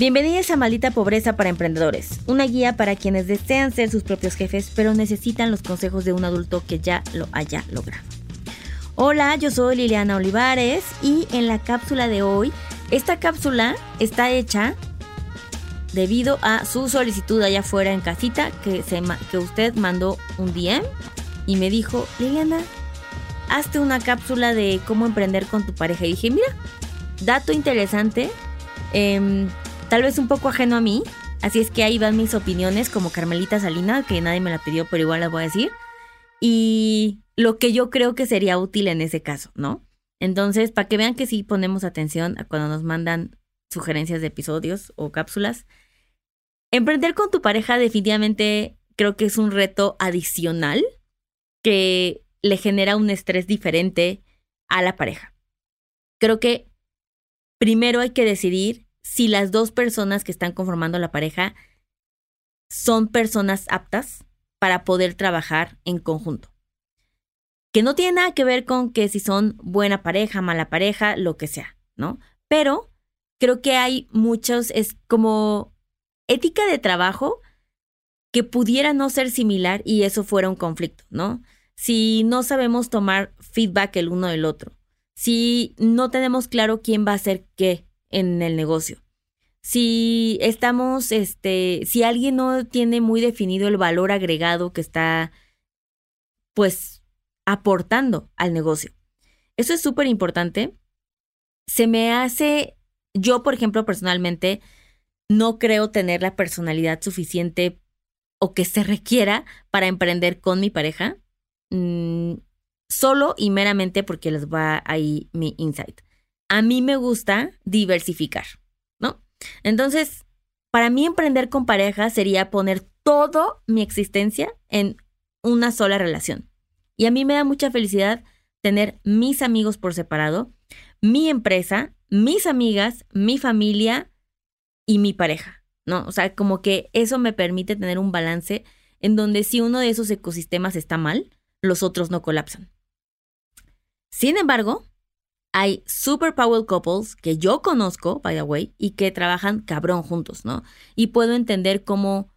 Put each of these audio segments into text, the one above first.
Bienvenidos a Maldita Pobreza para Emprendedores, una guía para quienes desean ser sus propios jefes pero necesitan los consejos de un adulto que ya lo haya logrado. Hola, yo soy Liliana Olivares y en la cápsula de hoy, esta cápsula está hecha debido a su solicitud allá afuera en casita que, usted mandó un DM y me dijo, Liliana, hazte una cápsula de cómo emprender con tu pareja. Y dije, mira, dato interesante. Eh, tal vez un poco ajeno a mí, así es que ahí van mis opiniones como Carmelita Salina, que nadie me la pidió, pero igual las voy a decir, y lo que yo creo que sería útil en ese caso, ¿no? Entonces, para que vean que sí ponemos atención a cuando nos mandan sugerencias de episodios o cápsulas, emprender con tu pareja definitivamente creo que es un reto adicional que le genera un estrés diferente a la pareja. Creo que primero hay que decidir si las dos personas que están conformando la pareja son personas aptas para poder trabajar en conjunto. Que no tiene nada que ver con que si son buena pareja, mala pareja, lo que sea, ¿no? Pero creo que hay muchos, es como ética de trabajo que pudiera no ser similar y eso fuera un conflicto, ¿no? Si no sabemos tomar feedback el uno del otro, si no tenemos claro quién va a hacer qué en el negocio. Si estamos, este, si alguien no tiene muy definido el valor agregado que está, pues, aportando al negocio. Eso es súper importante. Se me hace, yo, por ejemplo, personalmente, no creo tener la personalidad suficiente o que se requiera para emprender con mi pareja. Mm, solo y meramente porque les va ahí mi insight a mí me gusta diversificar, ¿no? Entonces, para mí emprender con pareja sería poner toda mi existencia en una sola relación. Y a mí me da mucha felicidad tener mis amigos por separado, mi empresa, mis amigas, mi familia y mi pareja, ¿no? O sea, como que eso me permite tener un balance en donde si uno de esos ecosistemas está mal, los otros no colapsan. Sin embargo, hay super power couples que yo conozco, by the way, y que trabajan cabrón juntos, ¿no? Y puedo entender cómo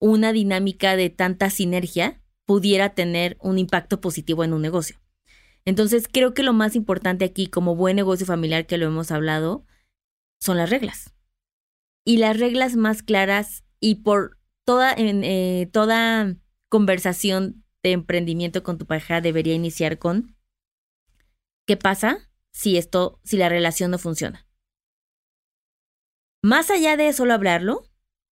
una dinámica de tanta sinergia pudiera tener un impacto positivo en un negocio. Entonces, creo que lo más importante aquí, como buen negocio familiar que lo hemos hablado, son las reglas. Y las reglas más claras y por toda, eh, toda conversación de emprendimiento con tu pareja debería iniciar con ¿qué pasa si esto, si la relación no funciona. Más allá de solo hablarlo,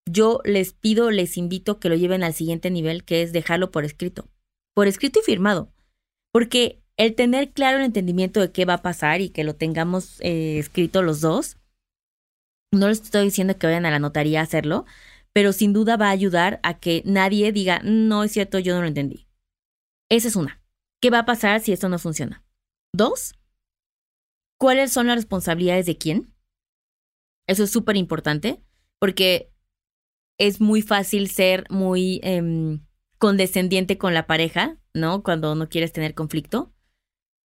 yo les pido, les invito que lo lleven al siguiente nivel, que es dejarlo por escrito. Por escrito y firmado. Porque el tener claro el entendimiento de qué va a pasar y que lo tengamos eh, escrito los dos, no les estoy diciendo que vayan a la notaría a hacerlo, pero sin duda va a ayudar a que nadie diga, no es cierto, yo no lo entendí. Esa es una. ¿Qué va a pasar si esto no funciona? Dos, cuáles son las responsabilidades de quién. Eso es súper importante porque es muy fácil ser muy em, condescendiente con la pareja, ¿no? Cuando no quieres tener conflicto.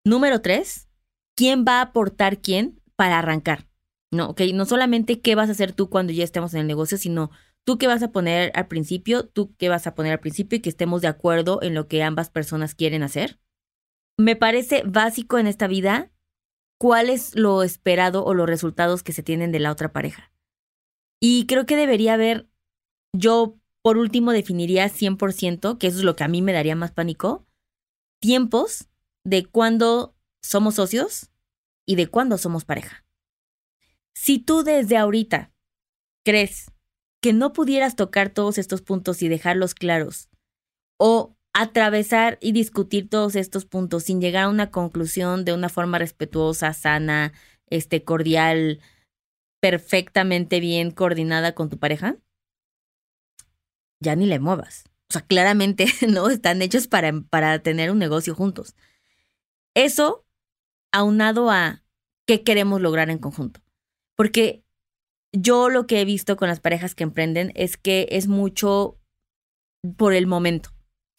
Número tres, ¿quién va a aportar quién para arrancar? No, ok, no solamente qué vas a hacer tú cuando ya estemos en el negocio, sino tú qué vas a poner al principio, tú qué vas a poner al principio y que estemos de acuerdo en lo que ambas personas quieren hacer. Me parece básico en esta vida cuál es lo esperado o los resultados que se tienen de la otra pareja. Y creo que debería haber, yo por último definiría 100%, que eso es lo que a mí me daría más pánico, tiempos de cuándo somos socios y de cuándo somos pareja. Si tú desde ahorita crees que no pudieras tocar todos estos puntos y dejarlos claros, o atravesar y discutir todos estos puntos sin llegar a una conclusión de una forma respetuosa, sana, este, cordial, perfectamente bien coordinada con tu pareja, ya ni le muevas. O sea, claramente no están hechos para, para tener un negocio juntos. Eso aunado a qué queremos lograr en conjunto. Porque yo lo que he visto con las parejas que emprenden es que es mucho por el momento.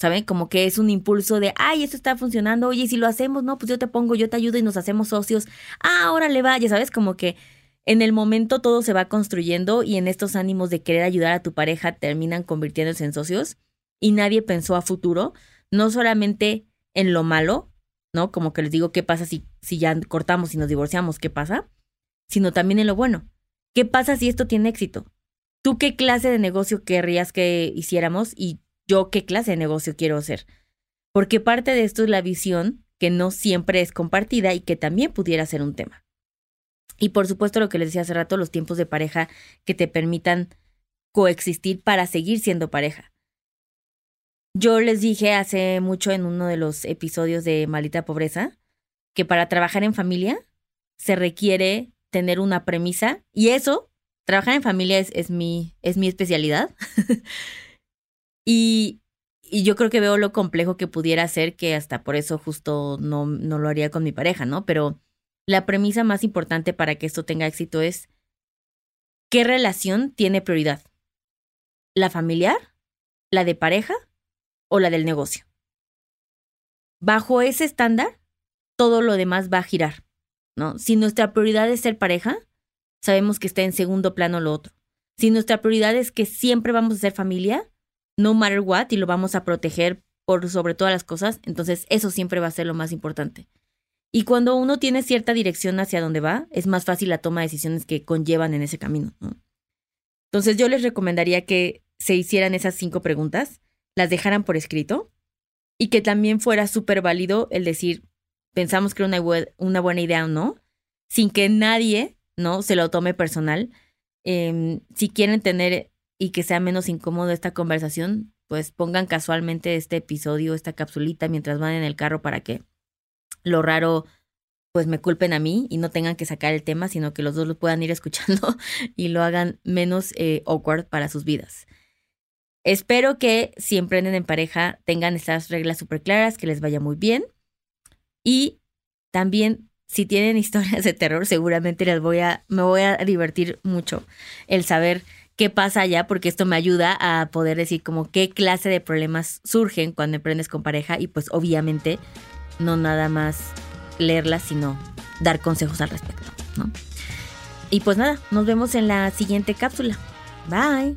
¿Saben? Como que es un impulso de, ay, esto está funcionando, oye, si lo hacemos, no, pues yo te pongo, yo te ayudo y nos hacemos socios. Ah, ahora le va, ya sabes, como que en el momento todo se va construyendo y en estos ánimos de querer ayudar a tu pareja terminan convirtiéndose en socios y nadie pensó a futuro, no solamente en lo malo, ¿no? Como que les digo, ¿qué pasa si, si ya cortamos y nos divorciamos? ¿Qué pasa? Sino también en lo bueno. ¿Qué pasa si esto tiene éxito? ¿Tú qué clase de negocio querrías que hiciéramos y yo qué clase de negocio quiero hacer? Porque parte de esto es la visión que no siempre es compartida y que también pudiera ser un tema. Y por supuesto lo que les decía hace rato, los tiempos de pareja que te permitan coexistir para seguir siendo pareja. Yo les dije hace mucho en uno de los episodios de Malita Pobreza que para trabajar en familia se requiere tener una premisa y eso, trabajar en familia es, mi, es mi especialidad. y, yo creo que veo lo complejo que pudiera ser que hasta por eso justo no, no lo haría con mi pareja, ¿no? Pero la premisa más importante para que esto tenga éxito es ¿qué relación tiene prioridad? ¿La familiar? ¿La de pareja? ¿O la del negocio? Bajo ese estándar, todo lo demás va a girar, ¿no? Si nuestra prioridad es ser pareja, sabemos que está en segundo plano lo otro. Si nuestra prioridad es que siempre vamos a ser familia, no matter what, y lo vamos a proteger por sobre todas las cosas, entonces eso siempre va a ser lo más importante. Y cuando uno tiene cierta dirección hacia dónde va, es más fácil la toma de decisiones que conllevan en ese camino. Entonces yo les recomendaría que se hicieran esas cinco preguntas, las dejaran por escrito y que también fuera súper válido el decir, pensamos que era una, una, buena idea o no, sin que nadie no se lo tome personal. Em, si quieren tener y que sea menos incómodo esta conversación, pues pongan casualmente este episodio, esta capsulita mientras van en el carro para que lo raro pues me culpen a mí y no tengan que sacar el tema, sino que los dos lo puedan ir escuchando y lo hagan menos eh, awkward para sus vidas. Espero que si emprenden en pareja tengan estas reglas súper claras, que les vaya muy bien. Y también, si tienen historias de terror, seguramente les voy a, me voy a divertir mucho el saber qué pasa allá, porque esto me ayuda a poder decir como qué clase de problemas surgen cuando emprendes con pareja y pues obviamente no nada más leerlas, sino dar consejos al respecto, ¿no? Y pues nada, nos vemos en la siguiente cápsula. Bye.